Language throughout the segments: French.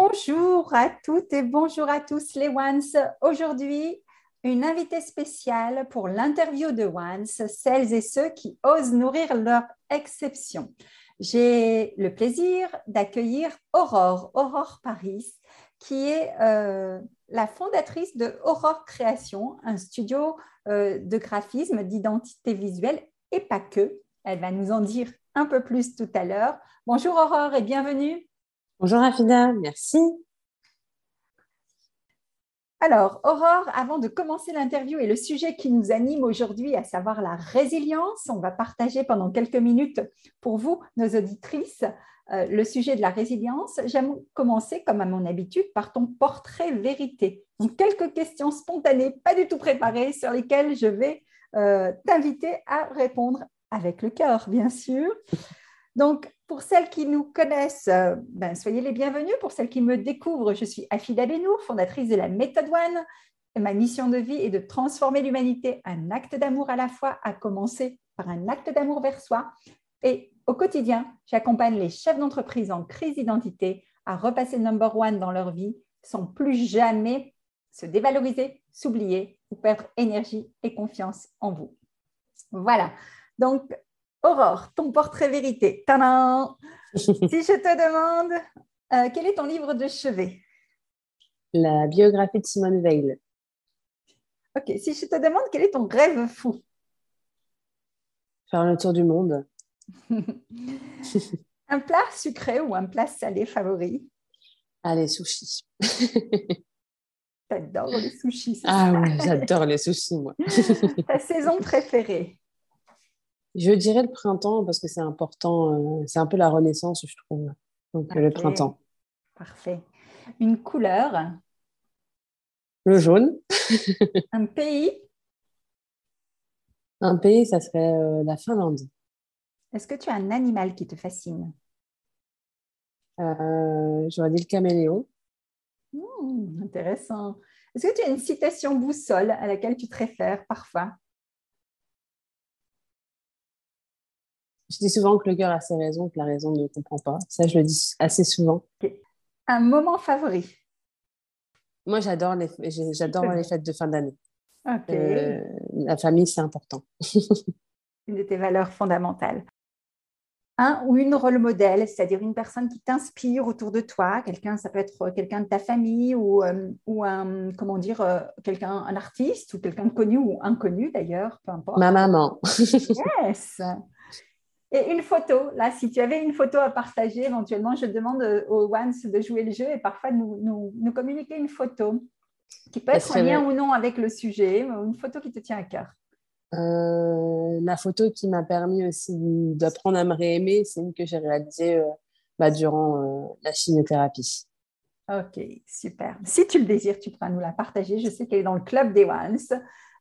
Bonjour à toutes et bonjour à tous les Ones. Aujourd'hui, une invitée spéciale pour l'interview de Ones, celles et ceux qui osent nourrir leur exception. J'ai le plaisir d'accueillir Aurore, Aurore Paris, qui est euh, la fondatrice de Aurore Création, un studio euh, de graphisme, d'identité visuelle et pas que. Elle va nous en dire un peu plus tout à l'heure. Bonjour Aurore et bienvenue. Bonjour Afida, merci. Alors, Aurore, avant de commencer l'interview et le sujet qui nous anime aujourd'hui, à savoir la résilience, on va partager pendant quelques minutes pour vous, nos auditrices, euh, le sujet de la résilience. J'aime commencer, comme à mon habitude, par ton portrait vérité. Donc, quelques questions spontanées, pas du tout préparées, sur lesquelles je vais euh, t'inviter à répondre avec le cœur, bien sûr. Donc, pour celles qui nous connaissent, euh, ben, soyez les bienvenus. Pour celles qui me découvrent, je suis Afida Benour, fondatrice de la méthode One. ma mission de vie est de transformer l'humanité, un acte d'amour à la fois, à commencer par un acte d'amour vers soi. Et au quotidien, j'accompagne les chefs d'entreprise en crise d'identité à repasser number one dans leur vie sans plus jamais se dévaloriser, s'oublier ou perdre énergie et confiance en vous. Voilà. Donc, Aurore, ton portrait vérité. Tadam si je te demande, euh, quel est ton livre de chevet? La biographie de Simone Veil. Ok. Si je te demande, quel est ton rêve fou? Faire le tour du monde. un plat sucré ou un plat salé favori? Allez, sushi. J'adore les sushis. Ah oui, j'adore les sushis, moi. Ta saison préférée? Je dirais le printemps parce que c'est important. Euh, c'est un peu la renaissance, je trouve. Donc le printemps. Parfait. Une couleur? Le jaune. un pays? Un pays, ça serait euh, la Finlande. Est-ce que tu as un animal qui te fascine? Euh, J'aurais dit le caméléon. Hmm, intéressant. Est-ce que tu as une citation boussole à laquelle tu te réfères parfois? Je dis souvent que le cœur a ses raisons, que la raison ne comprend pas. Ça, je le dis assez souvent. Un moment favori Moi, j'adore les, j'adore les fêtes de fin d'année. Euh, la famille, c'est important. une de tes valeurs fondamentales un ou une rôle modèle, c'est-à-dire une personne qui t'inspire autour de toi, quelqu'un, ça peut être quelqu'un de ta famille ou, euh, ou un, comment dire, euh, quelqu'un, un artiste ou quelqu'un de connu ou inconnu d'ailleurs, peu importe. Ma maman. yes. Et une photo, là, si tu avais une photo à partager, éventuellement, je demande aux ones de jouer le jeu et parfois de nous, nous, nous communiquer une photo qui peut être en lien ou non avec le sujet, une photo qui te tient à cœur. Euh, la photo qui m'a permis aussi d'apprendre à me réaimer, c'est une que j'ai réalisée euh, bah, durant euh, la chimiothérapie. Ok, super. Si tu le désires, tu pourras nous la partager. Je sais qu'elle est dans le club des Ones.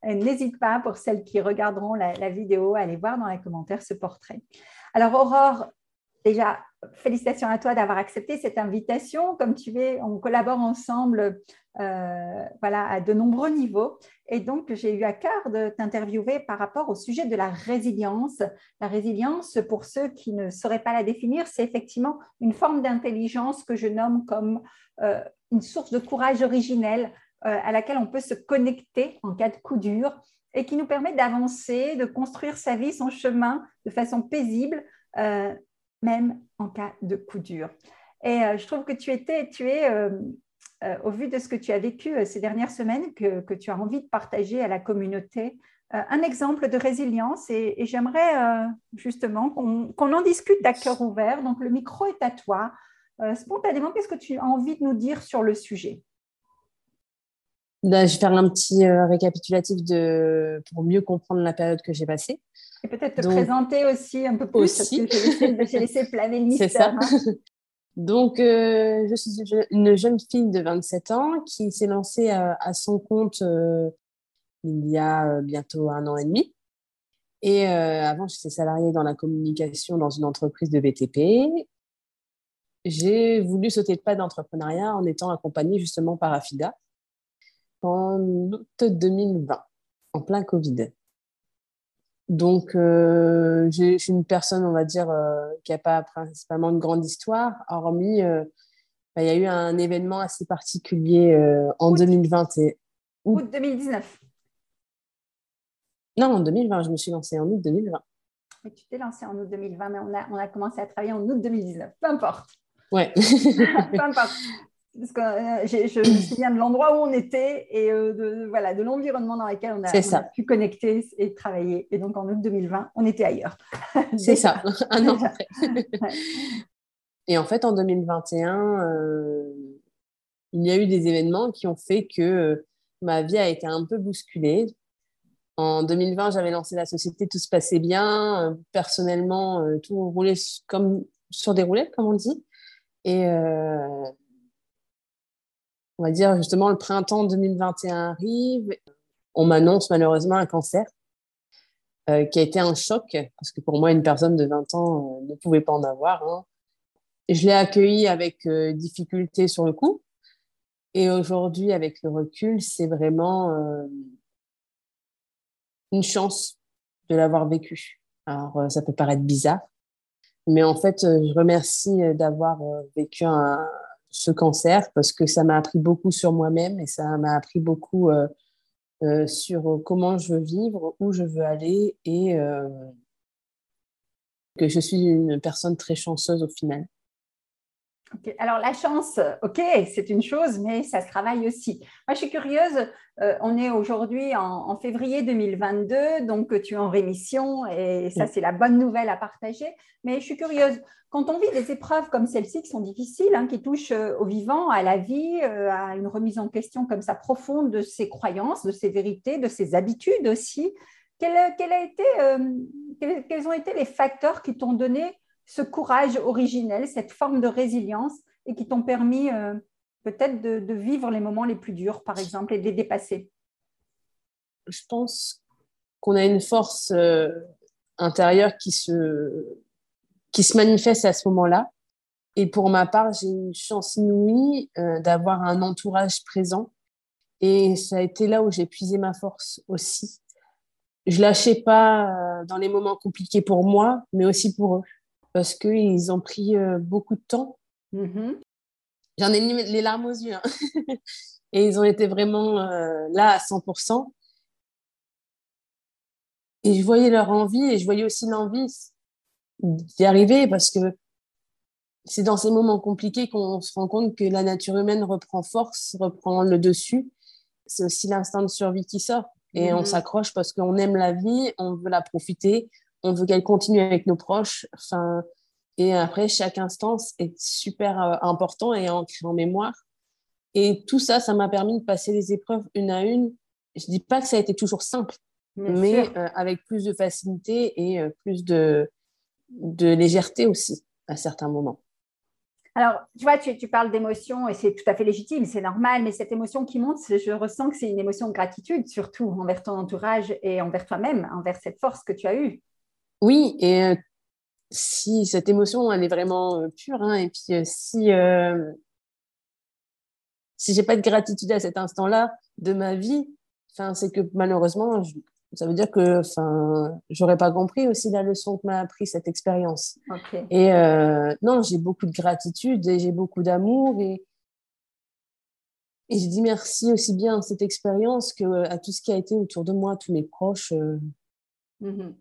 N'hésite pas, pour celles qui regarderont la, vidéo, à aller voir dans les commentaires ce portrait. Alors, Aurore, déjà, félicitations à toi d'avoir accepté cette invitation. Comme tu veux, on collabore ensemble euh, voilà, à de nombreux niveaux. Et donc, j'ai eu à cœur de t'interviewer par rapport au sujet de la résilience. La résilience, pour ceux qui ne sauraient pas la définir, c'est effectivement une forme d'intelligence que je nomme comme euh, une source de courage originel euh, à laquelle on peut se connecter en cas de coup dur et qui nous permet d'avancer, de construire sa vie, son chemin de façon paisible, même en cas de coup dur. Et je trouve que tu étais, tu es au vu de ce que tu as vécu ces dernières semaines, que, tu as envie de partager à la communauté un exemple de résilience et, j'aimerais justement qu'on en discute à cœur ouvert. Donc le micro est à toi. spontanément, qu'est-ce que tu as envie de nous dire sur le sujet? Bah, je vais faire un petit récapitulatif de, pour mieux comprendre la période que j'ai passée. Et peut-être te présenter aussi un peu plus, aussi. parce que j'ai laissé, planer le mystère. C'est ça. Hein. Donc, euh, je suis une jeune fille de 27 ans qui s'est lancée à, son compte euh, il y a euh, bientôt un an et demi. Et avant, j'étais salariée dans la communication dans une entreprise de BTP. J'ai voulu sauter le pas d'entrepreneuriat en étant accompagnée justement par AFIDA en août 2020, en plein Covid. Donc, euh, je suis une personne, on va dire, euh, qui n'a pas principalement une grande histoire, hormis, euh, bah, il y a eu un événement assez particulier en 2020. Et... Août 2019. Non, en 2020, je me suis lancée en août 2020. Mais tu t'es lancée en août 2020, mais on a, on a commencé à travailler en août 2019. Peu importe. Ouais. Peu importe parce que euh, je me souviens de l'endroit où on était et euh, de, voilà, de l'environnement dans lequel on a, pu connecter et travailler. Et donc en août 2020, on était ailleurs. C'est ça, un an après. et en fait, en 2021, euh, il y a eu des événements qui ont fait que ma vie a été un peu bousculée. En 2020, j'avais lancé la société, tout se passait bien. personnellement, tout roulait comme sur des roulettes, comme on dit. Et on va dire justement le printemps 2021 arrive, on m'annonce malheureusement un cancer euh, qui a été un choc parce que pour moi une personne de 20 ans euh, ne pouvait pas en avoir. Hein. Je l'ai accueilli avec euh, difficulté sur le coup et aujourd'hui avec le recul c'est vraiment une chance de l'avoir vécu. Alors ça peut paraître bizarre, mais en fait je remercie d'avoir vécu un, ce cancer parce que ça m'a appris beaucoup sur moi-même et ça m'a appris beaucoup euh, euh, sur comment je veux vivre, où je veux aller et euh, que je suis une personne très chanceuse au final. Alors la chance, ok, c'est une chose, mais ça se travaille aussi. Moi, je suis curieuse. on est aujourd'hui en, février 2022, donc tu es en rémission et ça, c'est la bonne nouvelle à partager. Mais je suis curieuse. Quand on vit des épreuves comme celles-ci qui sont difficiles, hein, qui touchent euh, au vivant, à la vie, euh, à une remise en question comme ça profonde de ses croyances, de ses vérités, de ses habitudes aussi, a été, euh, quels, ont été les facteurs qui t'ont donné ce courage originel, cette forme de résilience et qui t'ont permis peut-être de, vivre les moments les plus durs, par exemple, et de les dépasser Je pense qu'on a une force intérieure qui se qui se manifeste à ce moment-là. Et pour ma part, j'ai une chance inouïe euh, d'avoir un entourage présent. Et ça a été là où j'ai puisé ma force aussi. Je lâchais pas euh, dans les moments compliqués pour moi, mais aussi pour eux. Parce qu'ils ont pris euh, beaucoup de temps. Mm-hmm. J'en ai les larmes aux yeux. Hein. et ils ont été vraiment là à 100%. Et je voyais leur envie et je voyais aussi l'envie d'y arriver parce que c'est dans ces moments compliqués qu'on se rend compte que la nature humaine reprend force, reprend le dessus. C'est aussi l'instinct de survie qui sort. Et on mhm. s'accroche parce qu'on aime la vie, on veut la profiter, on veut qu'elle continue avec nos proches. Enfin, et après, chaque instant est super euh, important et ancré en mémoire. Et tout ça, ça m'a permis de passer les épreuves une à une. Je dis pas que ça a été toujours simple, mais euh, avec plus de facilité et euh, plus de, de légèreté aussi à certains moments. Alors, tu vois, tu, parles d'émotion et c'est tout à fait légitime, c'est normal, mais cette émotion qui monte, je ressens que c'est une émotion de gratitude, surtout envers ton entourage et envers toi-même, envers cette force que tu as eue. Oui, et euh, si cette émotion, elle est vraiment euh, pure, hein, et puis euh, si, si j'ai pas de gratitude à cet instant-là de ma vie, c'est que malheureusement, je, ça veut dire que j'aurais pas compris aussi la leçon que m'a appris cette expérience. Et euh, non j'ai beaucoup de gratitude et j'ai beaucoup d'amour et et je dis merci aussi bien à cette expérience que à tout ce qui a été autour de moi tous mes proches euh, Mhm.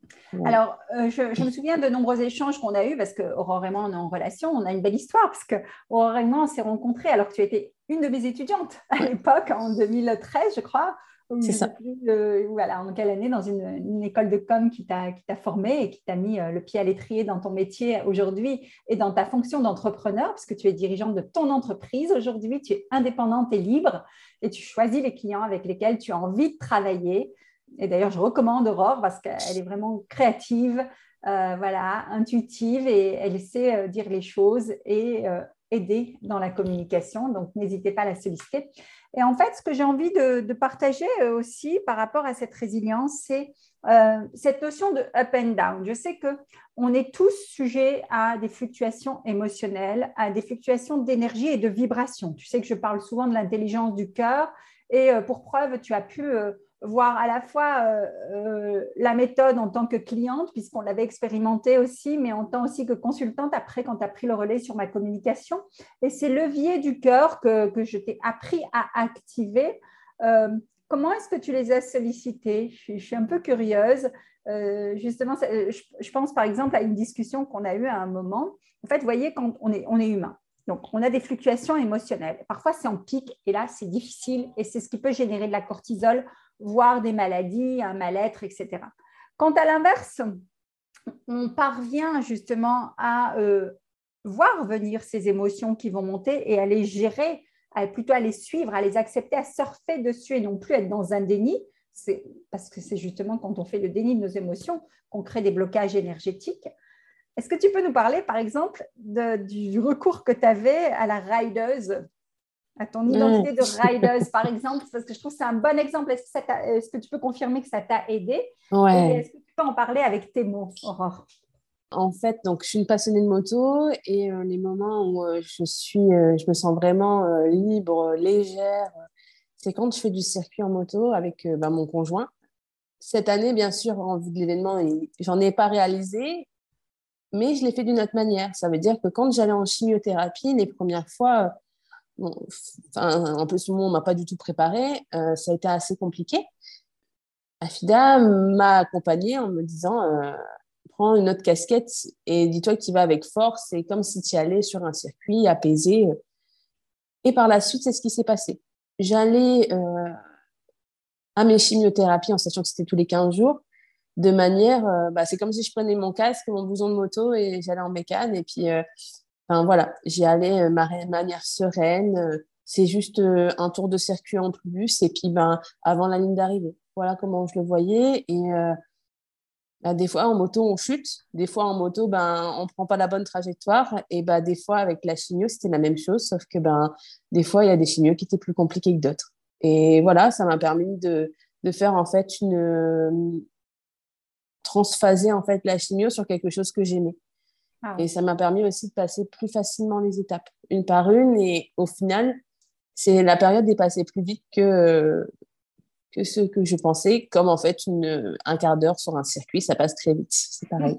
Alors, euh, je, me souviens de nombreux échanges qu'on a eus parce que Aurore et moi, on est en relation. On a une belle histoire parce que Aurore et moi, on s'est rencontrés alors que tu étais une de mes étudiantes à l'époque, en 2013, je crois. C'est ça. Euh, voilà, en quelle année, dans une, école de com qui t'a formé et qui t'a mis euh, le pied à l'étrier dans ton métier aujourd'hui et dans ta fonction d'entrepreneur, parce que tu es dirigeante de ton entreprise aujourd'hui, tu es indépendante et libre et tu choisis les clients avec lesquels tu as envie de travailler. Et d'ailleurs, je recommande Aurore parce qu'elle est vraiment créative, euh, voilà, intuitive et elle sait dire les choses et aider dans la communication. Donc, n'hésitez pas à la solliciter. Et en fait, ce que j'ai envie de, partager euh, aussi par rapport à cette résilience, c'est euh, cette notion de up and down. Je sais que on est tous sujets à des fluctuations émotionnelles, à des fluctuations d'énergie et de vibration. Tu sais que je parle souvent de l'intelligence du cœur. Et euh, pour preuve, tu as pu voir à la fois euh, euh, la méthode en tant que cliente, puisqu'on l'avait expérimenté aussi, mais en tant aussi que consultante après quand tu as pris le relais sur ma communication. Et ces leviers du cœur que, que je t'ai appris à activer, euh, comment est-ce que tu les as sollicités? Je suis, un peu curieuse. justement, je, je, pense par exemple à une discussion qu'on a eue à un moment. En fait, vous voyez, quand on est, on est humain, donc, on a des fluctuations émotionnelles. Parfois, c'est en pic et là, c'est difficile et c'est ce qui peut générer de la cortisol voire des maladies, un mal-être, etc. Quant à l'inverse, on parvient justement à euh, voir venir ces émotions qui vont monter et à les gérer, plutôt à les suivre, à les accepter, à surfer dessus et non plus être dans un déni. Parce que c'est justement quand on fait le déni de nos émotions qu'on crée des blocages énergétiques. Est-ce que tu peux nous parler, par exemple, du recours que tu avais à la rideuse à ton identité de rideuse, par exemple, parce que je trouve que c'est un bon exemple. Est-ce que, tu peux confirmer que ça t'a aidé? Ouais. Est-ce que tu peux en parler avec tes mots, Aurore? En fait, donc, je suis une passionnée de moto et euh, les moments où euh, je, suis, euh, je me sens vraiment libre, légère, c'est quand je fais du circuit en moto avec bah, mon conjoint. Cette année, bien sûr, en vue de l'événement, j'en ai pas réalisé, mais je l'ai fait d'une autre manière. Ça veut dire que quand j'allais en chimiothérapie, les premières fois, en plus, moi, on m'a pas du tout préparé. Euh, ça a été assez compliqué. Afida m'a accompagnée en me disant euh, prends une autre casquette et dis-toi que tu vas avec force. C'est comme si tu allais sur un circuit apaisé. Et par la suite, c'est ce qui s'est passé. J'allais euh, à mes chimiothérapies en sachant que c'était tous les 15 jours. De manière, bah, c'est comme si je prenais mon casque, mon bouson de moto et j'allais en mécane. Et puis, Enfin, voilà, j'y allais de euh, manière sereine. Euh, c'est juste euh, un tour de circuit en plus et puis ben, avant la ligne d'arrivée. Voilà comment je le voyais. Et bah, des fois, en moto, on chute. Des fois, en moto, ben, on prend pas la bonne trajectoire. Et ben, des fois, avec la chimio, c'était la même chose, sauf que ben, des fois, il y a des chimios qui étaient plus compliqués que d'autres. Et voilà, ça m'a permis de, de, faire en fait une transphaser en fait la chimio sur quelque chose que j'aimais. Ah et ça m'a permis aussi de passer plus facilement les étapes, une par une. Et au final, c'est la période est passée plus vite que, que ce que je pensais. Comme en fait, une, un quart d'heure sur un circuit, ça passe très vite. C'est pareil.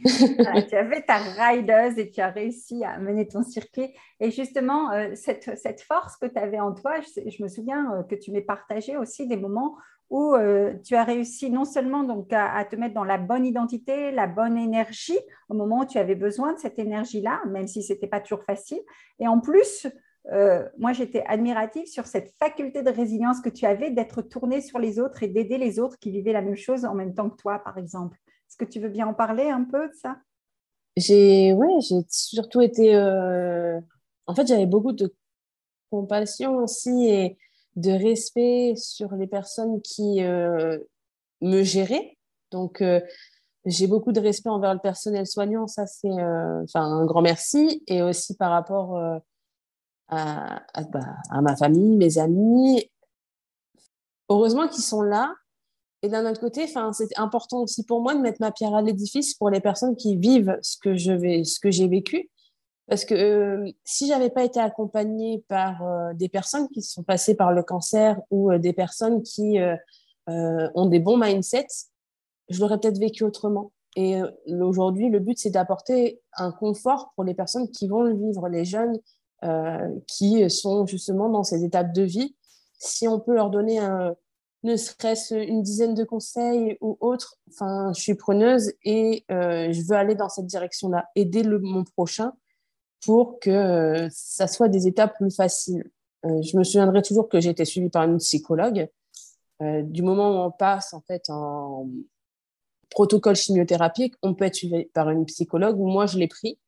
tu avais ta rideuse et tu as réussi à mener ton circuit. Et justement, euh, cette, cette, force que tu avais en toi, je, je me souviens euh, que tu m'as partagé aussi des moments où euh, tu as réussi non seulement donc à, te mettre dans la bonne identité, la bonne énergie au moment où tu avais besoin de cette énergie-là, même si ce n'était pas toujours facile. Et en plus, euh, moi, j'étais admirative sur cette faculté de résilience que tu avais d'être tournée sur les autres et d'aider les autres qui vivaient la même chose en même temps que toi, par exemple. Est-ce que tu veux bien en parler un peu de ça? J'ai, oui, j'ai surtout été. Euh, en fait, j'avais beaucoup de compassion aussi et de respect sur les personnes qui euh, me géraient. Donc, euh, j'ai beaucoup de respect envers le personnel soignant, ça c'est euh, un grand merci. Et aussi par rapport à, bah, à, ma famille, mes amis. Heureusement qu'ils sont là. Et d'un autre côté, c'est important aussi pour moi de mettre ma pierre à l'édifice pour les personnes qui vivent ce que j'ai vécu parce que euh, si j'avais pas été accompagnée par euh, des personnes qui sont passées par le cancer ou euh, des personnes qui ont des bons mindsets, je l'aurais peut-être vécu autrement. Et aujourd'hui, le but, c'est d'apporter un confort pour les personnes qui vont le vivre, les jeunes qui sont justement dans ces étapes de vie. Si on peut leur donner ne serait-ce une dizaine de conseils ou autres, je suis preneuse et euh, je veux aller dans cette direction-là, aider mon prochain pour que euh, ça soit des étapes plus faciles. Euh, je me souviendrai toujours que j'ai été suivie par une psychologue. du moment où on passe en fait en protocole chimiothérapique, on peut être suivi par une psychologue. Moi, je l'ai pris.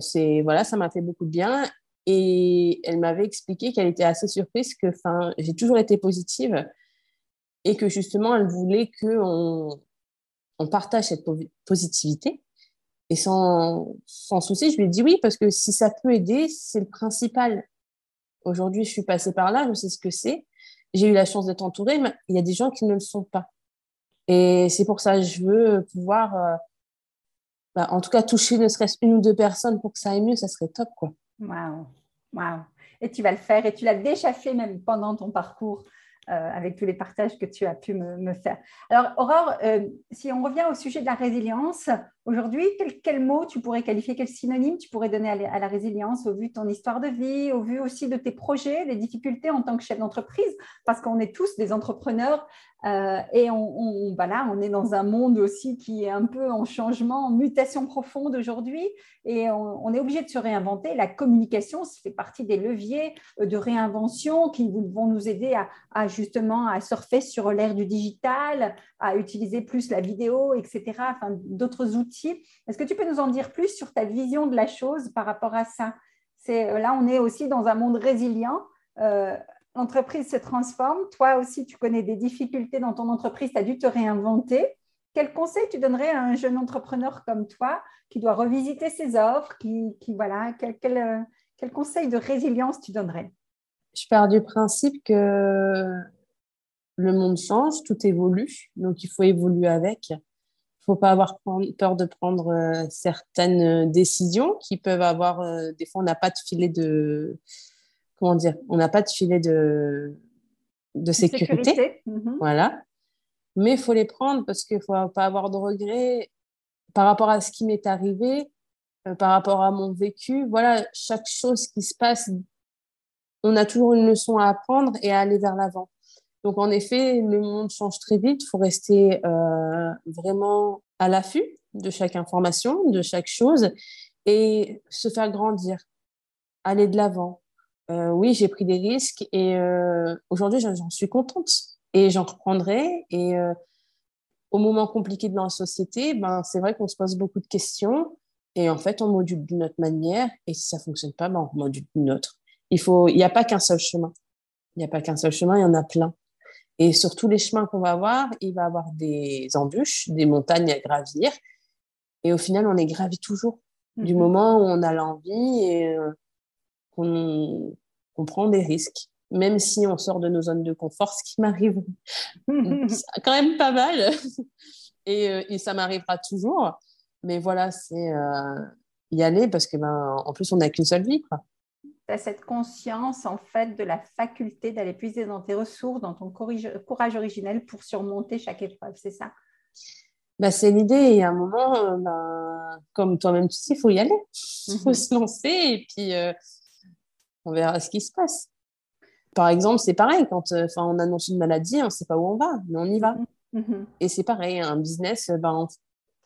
c'est voilà, ça m'a fait beaucoup de bien. Et elle m'avait expliqué qu'elle était assez surprise que, j'ai toujours été positive et que justement, elle voulait qu'on on partage cette positivité. Et sans, sans souci, je lui ai dit oui, parce que si ça peut aider, c'est le principal. Aujourd'hui, je suis passée par là, je sais ce que c'est. J'ai eu la chance d'être entourée, mais il y a des gens qui ne le sont pas. Et c'est pour ça que je veux pouvoir, euh, bah, en tout cas, toucher ne serait-ce une ou deux personnes pour que ça aille mieux, ça serait top, quoi. Waouh, waouh. Et tu vas le faire, et tu l'as déjà fait même pendant ton parcours. Euh, avec tous les partages que tu as pu me, faire. Alors, Aurore, euh, si on revient au sujet de la résilience, aujourd'hui, quel, mot tu pourrais qualifier, quel synonyme tu pourrais donner à, la résilience au vu de ton histoire de vie, au vu aussi de tes projets, des difficultés en tant que chef d'entreprise, parce qu'on est tous des entrepreneurs euh, et on, voilà, on est dans un monde aussi qui est un peu en changement, en mutation profonde aujourd'hui, et on, est obligé de se réinventer. La communication, ça fait partie des leviers de réinvention qui vont nous aider à, justement à surfer sur l'ère du digital, à utiliser plus la vidéo, etc. Enfin, d'autres outils. Est-ce que tu peux nous en dire plus sur ta vision de la chose par rapport à ça? C'est là, on est aussi dans un monde résilient. Euh, l'entreprise se transforme. Toi aussi, tu connais des difficultés dans ton entreprise, tu as dû te réinventer. Quel conseil tu donnerais à un jeune entrepreneur comme toi qui doit revisiter ses offres qui, voilà, quel, quel, conseil de résilience tu donnerais? Je pars du principe que le monde change, tout évolue, donc il faut évoluer avec. Faut pas avoir peur de prendre euh, certaines décisions qui peuvent avoir, euh, des fois on n'a pas de filet de, comment dire, on n'a pas de filet de, de sécurité. Mhm. Voilà. Mais il faut les prendre parce qu'il ne faut pas avoir de regrets par rapport à ce qui m'est arrivé, euh, par rapport à mon vécu. Voilà, chaque chose qui se passe, on a toujours une leçon à apprendre et à aller vers l'avant. Donc, en effet, le monde change très vite. Il faut rester euh, vraiment à l'affût de chaque information, de chaque chose et se faire grandir, aller de l'avant, euh, oui, j'ai pris des risques et euh, aujourd'hui, j'en suis contente et j'en reprendrai. Et au moment compliqué de la société, ben, c'est vrai qu'on se pose beaucoup de questions et en fait, on module d'une autre manière et si ça ne fonctionne pas, ben, on module d'une autre. Il n'y a pas qu'un seul chemin. Il n'y a pas qu'un seul chemin, il y en a plein. Et sur tous les chemins qu'on va avoir, il va y avoir des embûches, des montagnes à gravir. Et au final, on les gravit toujours. Du mmh moment où on a l'envie et qu'on on prend des risques, même si on sort de nos zones de confort, ce qui m'arrive quand même pas mal. Euh, et, ça m'arrivera toujours. Mais voilà, c'est euh, y aller parce que, ben, en plus, on n'a qu'une seule vie. Tu as cette conscience, en fait, de la faculté d'aller puiser dans tes ressources, dans ton courage originel pour surmonter chaque épreuve, c'est ça? Bah, c'est l'idée. Et à un moment, euh, ben, comme toi-même tu sais, il faut y aller. Il faut mhm. se lancer. Et puis, on verra ce qui se passe. Par exemple, c'est pareil, quand euh, on annonce une maladie, on ne sait pas où on va, mais on y va. Mm-hmm. Mm-hmm. Et c'est pareil, un business, ben,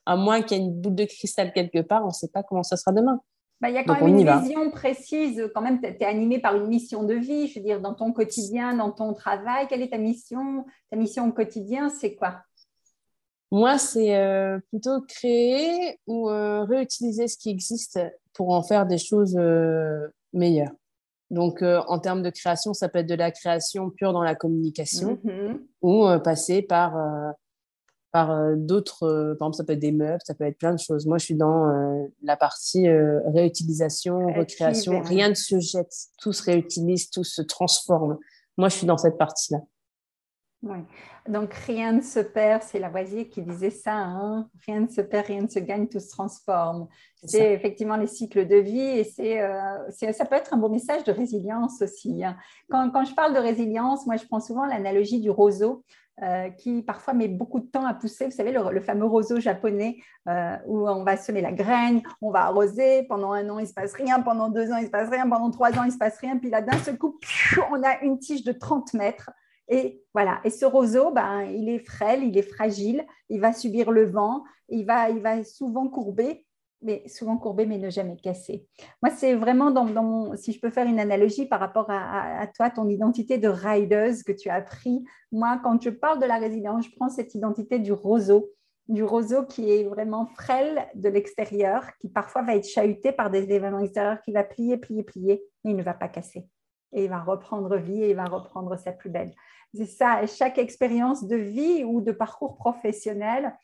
à moins qu'il y ait une boule de cristal quelque part, on ne sait pas comment ça sera demain. Bah, il y a quand même une vision précise, quand même, tu es animé par une mission de vie, je veux dire, dans ton quotidien, dans ton travail, quelle est ta mission? Ta mission au quotidien, c'est quoi? Moi, c'est euh, plutôt créer ou euh, réutiliser ce qui existe pour en faire des choses meilleures. Donc, euh, en termes de création, ça peut être de la création pure dans la communication mm-hmm. ou euh, passer par, euh, par d'autres, par exemple, ça peut être des meubles, ça peut être plein de choses. Moi, je suis dans la partie réutilisation, recréation. Rien ne se jette, tout se réutilise, tout se transforme. Moi, je suis dans cette partie-là. Oui. Donc, rien ne se perd, c'est Lavoisier qui disait ça, hein. rien ne se perd, rien ne se gagne, tout se transforme. C'est effectivement les cycles de vie et c'est, euh, ça peut être un beau message de résilience aussi. Hein. Quand, quand, je parle de résilience, moi je prends souvent l'analogie du roseau. Euh, qui parfois met beaucoup de temps à pousser. Vous savez, le, fameux roseau japonais euh, où on va semer la graine, on va arroser, pendant un an il ne se passe rien, pendant deux ans il ne se passe rien, pendant trois ans il ne se passe rien, puis là d'un seul coup, on a une tige de 30 mètres Et voilà. Et ce roseau, ben, il est frêle, il est fragile, il va subir le vent, il va, il va souvent courber, mais souvent courbé, mais ne jamais casser. Moi, c'est vraiment dans, mon, si je peux faire une analogie par rapport à, toi, ton identité de rideuse que tu as pris. Moi, quand je parle de la résilience, je prends cette identité du roseau, du roseau qui est vraiment frêle de l'extérieur, qui parfois va être chahuté par des événements extérieurs, qui va plier, plier, plier, mais il ne va pas casser. Et il va reprendre vie et il va reprendre sa plus belle. C'est ça, chaque expérience de vie ou de parcours professionnel,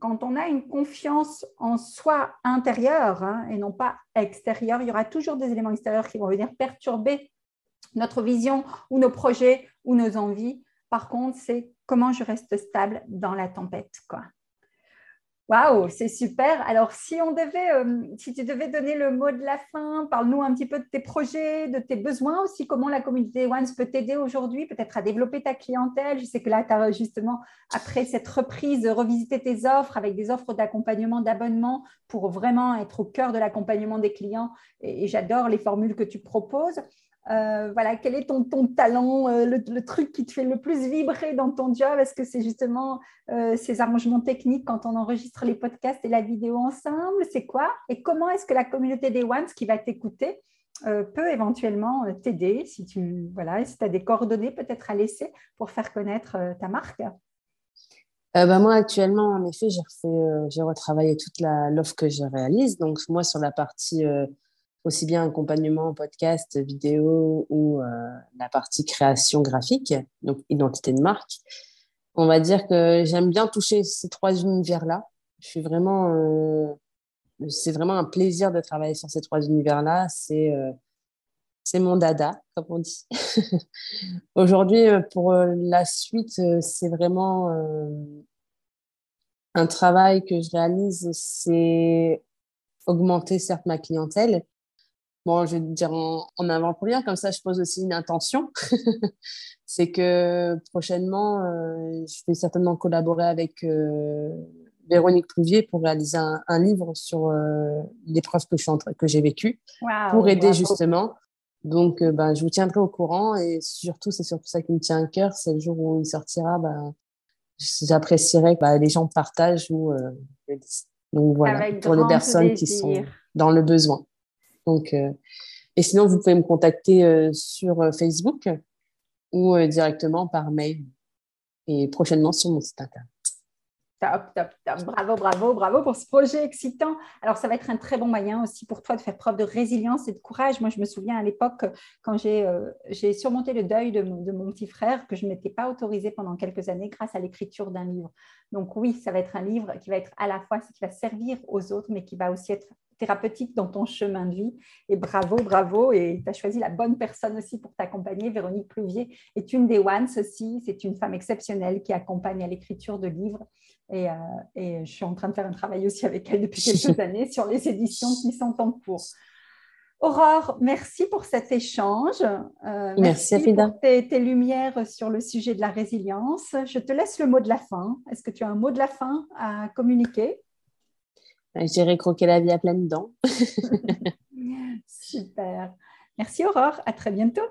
quand on a une confiance en soi intérieure hein, et non pas extérieure, il y aura toujours des éléments extérieurs qui vont venir perturber notre vision ou nos projets ou nos envies. Par contre, c'est comment je reste stable dans la tempête. Quoi. Waouh, c'est super. Alors, si on devait, euh, si tu devais donner le mot de la fin, parle-nous un petit peu de tes projets, de tes besoins aussi, comment la communauté Once peut t'aider aujourd'hui, peut-être à développer ta clientèle. Je sais que là, tu as justement, après cette reprise, revisité tes offres avec des offres d'accompagnement, d'abonnement pour vraiment être au cœur de l'accompagnement des clients. et j'adore les formules que tu proposes. Euh, voilà, quel est ton, talent, euh, le, truc qui te fait le plus vibrer dans ton job? Est-ce que c'est justement euh, ces arrangements techniques quand on enregistre les podcasts et la vidéo ensemble? C'est quoi? Et comment est-ce que la communauté des Ones qui va t'écouter peut éventuellement t'aider si tu voilà, si as des coordonnées peut-être à laisser pour faire connaître ta marque? Bah moi, actuellement, en effet, j'ai retravaillé toute l'offre que je réalise. Donc, moi, sur la partie aussi bien accompagnement, podcast, vidéo ou euh, la partie création graphique, donc identité de marque. On va dire que j'aime bien toucher ces trois univers-là. Je suis vraiment, euh, c'est vraiment un plaisir de travailler sur ces trois univers-là. C'est euh, c'est mon dada, comme on dit. Aujourd'hui, pour la suite, c'est vraiment un travail que je réalise, c'est augmenter certes ma clientèle, Bon, je vais dire en, en avant-première, comme ça je pose aussi une intention. c'est que prochainement, euh, je vais certainement collaborer avec euh, Véronique Plouvier pour réaliser un, livre sur euh, l'épreuve que, que j'ai vécue, pour aider justement. Donc, ben, je vous tiendrai au courant et surtout, c'est surtout ça qui me tient à cœur, c'est le jour où il sortira, ben, j'apprécierais que ben, les gens partagent ou donc voilà, pour les personnes qui sont dans le besoin. Donc, euh, et sinon, vous pouvez me contacter euh, sur euh, Facebook ou directement par mail et prochainement sur mon site. Top, top, top. Bravo, bravo, bravo pour ce projet excitant. Alors, ça va être un très bon moyen aussi pour toi de faire preuve de résilience et de courage. Moi, je me souviens à l'époque, quand j'ai surmonté le deuil de mon, de mon, petit frère, que je ne m'étais pas autorisée pendant quelques années grâce à l'écriture d'un livre. Donc, oui, ça va être un livre qui va être à la fois, qui va servir aux autres, mais qui va aussi être thérapeutique dans ton chemin de vie. Et bravo, bravo. Et tu as choisi la bonne personne aussi pour t'accompagner. Véronique Plouvier est une des ones aussi. C'est une femme exceptionnelle qui accompagne à l'écriture de livres. Et, euh, et, je suis en train de faire un travail aussi avec elle depuis quelques années sur les éditions qui sont en cours. Aurore, merci pour cet échange. Euh, merci, merci pour tes, tes, lumières sur le sujet de la résilience. Je te laisse le mot de la fin. Est-ce que tu as un mot de la fin à communiquer? J'irai croquer la vie à pleines dents. Super. Merci Aurore. À très bientôt.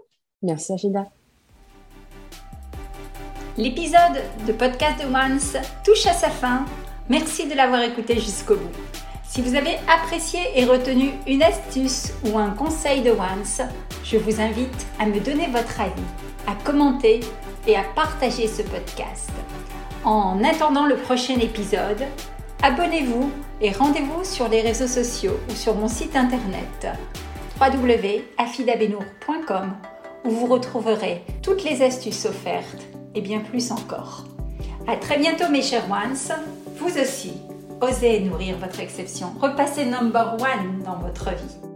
Merci Agida. L'épisode de Podcast de Once touche à sa fin. Merci de l'avoir écouté jusqu'au bout. Si vous avez apprécié et retenu une astuce ou un conseil de Once, je vous invite à me donner votre avis, à commenter et à partager ce podcast. En attendant le prochain épisode, abonnez-vous et rendez-vous sur les réseaux sociaux ou sur mon site internet www.afidabenour.com où vous retrouverez toutes les astuces offertes et bien plus encore. À très bientôt mes chers ones, vous aussi, osez nourrir votre exception, repassez number one dans votre vie.